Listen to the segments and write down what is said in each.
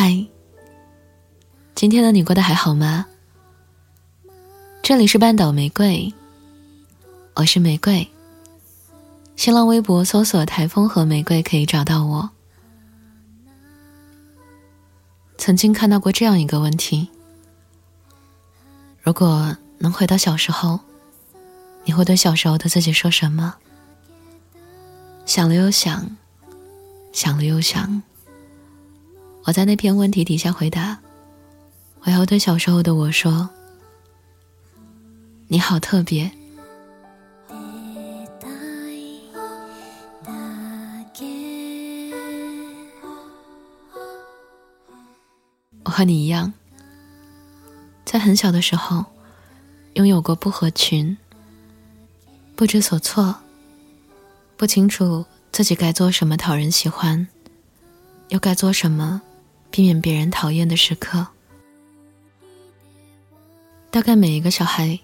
嗨，今天的你过得还好吗？这里是半岛玫瑰，我是玫瑰。新浪微博搜索“台风和玫瑰”可以找到我。曾经看到过这样一个问题：如果能回到小时候，你会对小时候的自己说什么？想了又想，想了又想。我在那篇问题底下回答：“我要对小时候的我说，你好特别。”我和你一样，在很小的时候，拥有过不合群、不知所措、不清楚自己该做什么讨人喜欢，又该做什么。避免别人讨厌的时刻，大概每一个小孩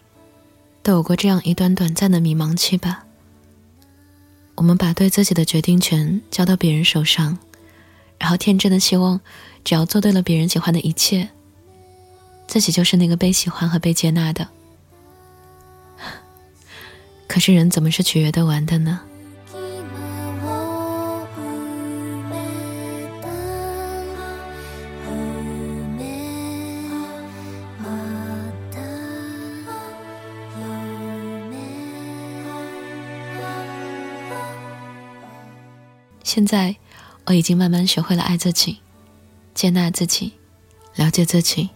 都有过这样一段短暂的迷茫期吧。我们把对自己的决定权交到别人手上，然后天真的希望，只要做对了别人喜欢的一切，自己就是那个被喜欢和被接纳的。可是人怎么是取悦得完的呢？现在，我已经慢慢学会了爱自己，接纳自己，了解自己，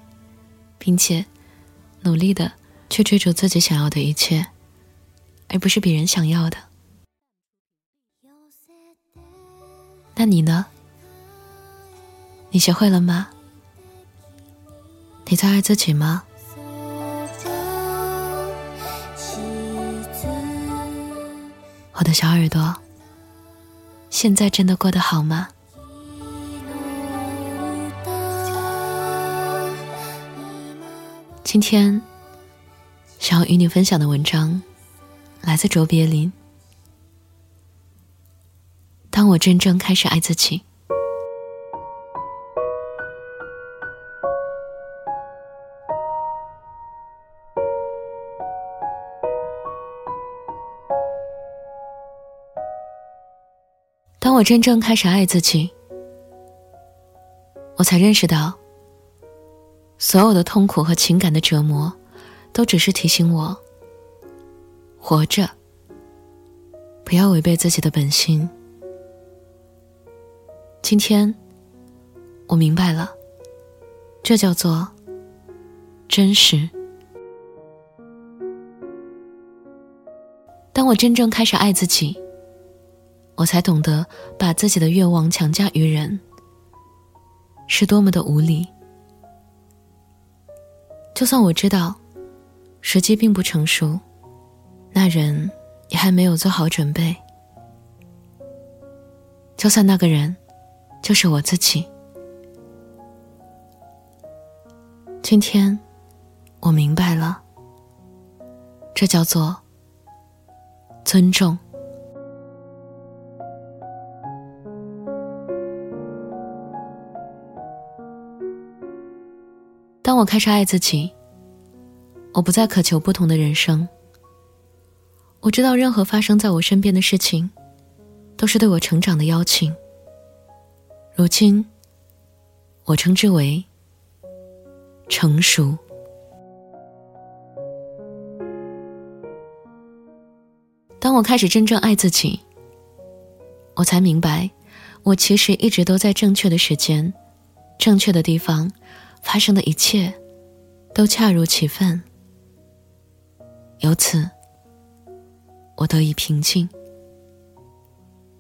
并且努力的去追逐自己想要的一切，而不是别人想要的。那你呢？你学会了吗？你在爱自己吗？我的小耳朵。现在真的过得好吗？今天想要与你分享的文章来自卓别林。当我真正开始爱自己。我真正开始爱自己，我才认识到，所有的痛苦和情感的折磨，都只是提醒我，活着，不要违背自己的本心。今天，我明白了，这叫做真实。当我真正开始爱自己。我才懂得把自己的愿望强加于人，是多么的无理。就算我知道时机并不成熟，那人也还没有做好准备。就算那个人就是我自己，今天我明白了，这叫做尊重。当我开始爱自己，我不再渴求不同的人生。我知道，任何发生在我身边的事情，都是对我成长的邀请。如今，我称之为成熟。当我开始真正爱自己，我才明白，我其实一直都在正确的时间、正确的地方。发生的一切，都恰如其分。由此，我得以平静。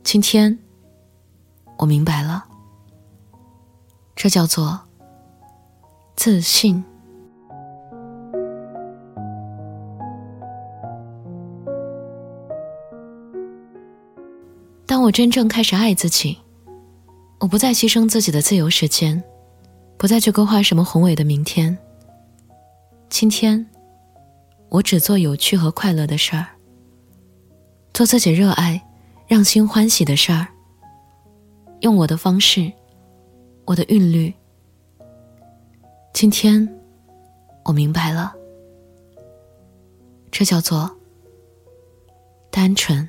今天，我明白了，这叫做自信。当我真正开始爱自己，我不再牺牲自己的自由时间。不再去勾画什么宏伟的明天。今天，我只做有趣和快乐的事儿，做自己热爱、让心欢喜的事儿。用我的方式，我的韵律，今天，我明白了，这叫做单纯。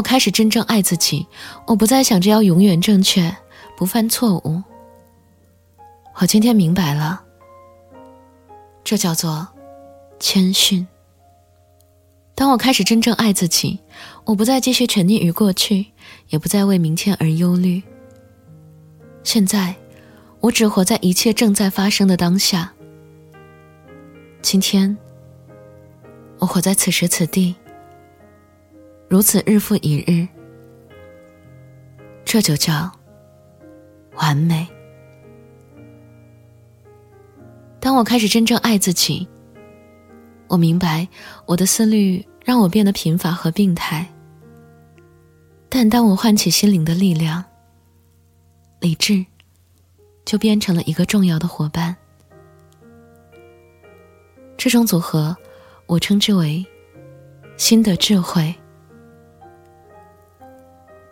我开始真正爱自己，我不再想着要永远正确，不犯错误。我今天明白了，这叫做谦逊。当我开始真正爱自己，我不再继续沉溺于过去，也不再为明天而忧虑。现在，我只活在一切正在发生的当下。今天，我活在此时此地。如此日复一日，这就叫完美。当我开始真正爱自己，我明白我的思虑让我变得贫乏和病态。但当我唤起心灵的力量，理智就变成了一个重要的伙伴。这种组合，我称之为新的智慧。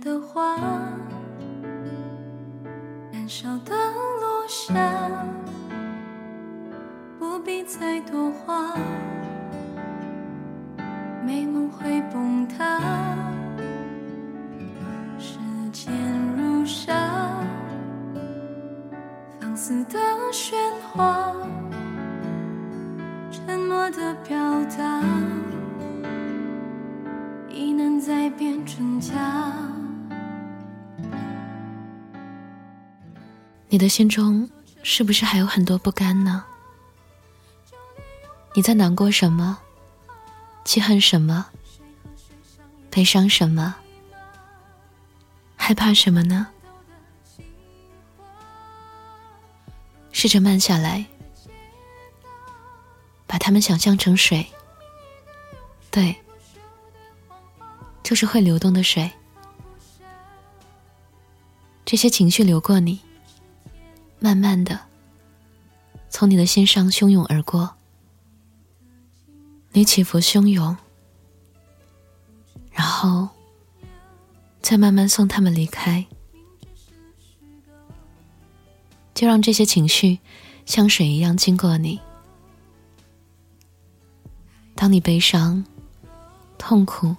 的花，燃烧的落下，不必再多话，美梦会崩塌。时间如沙，放肆的喧哗，沉默的表达，已难再辨真假。你的心中是不是还有很多不甘呢？你在难过什么？记恨什么？悲伤什么？害怕什么呢？试着慢下来，把它们想象成水，对，就是会流动的水。这些情绪流过你，慢慢的从你的心上汹涌而过，你起伏汹涌，然后再慢慢送他们离开。就让这些情绪像水一样经过你。当你悲伤、痛苦、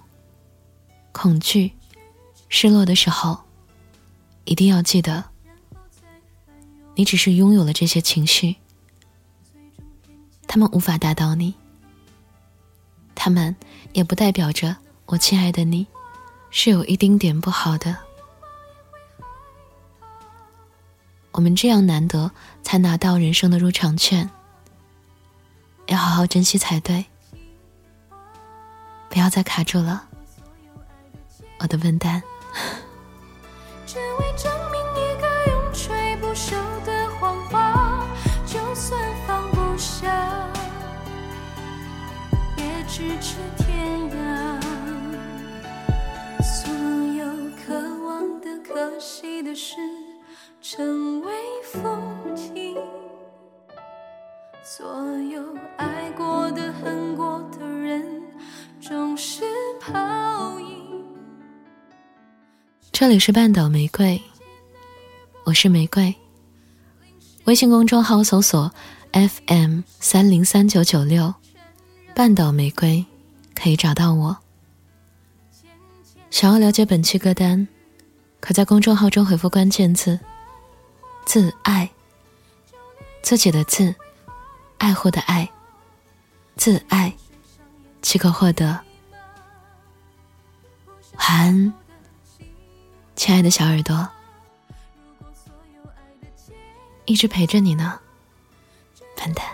恐惧、失落的时候，一定要记得，你只是拥有了这些情绪，他们无法打倒你，他们也不代表着我亲爱的你是有一丁点不好的。我们这样难得才拿到人生的入场券，要好好珍惜才对。不要再卡住了，我的笨蛋。这里是半岛玫瑰，我是玫瑰。微信公众号搜索 FM 三零三九九六，半岛玫瑰，可以找到我。想要了解本期歌单，可在公众号中回复关键字“自爱”，自己的自，爱护的爱，自爱，即可获得。晚安，亲爱的小耳朵。一直陪着你呢，笨蛋。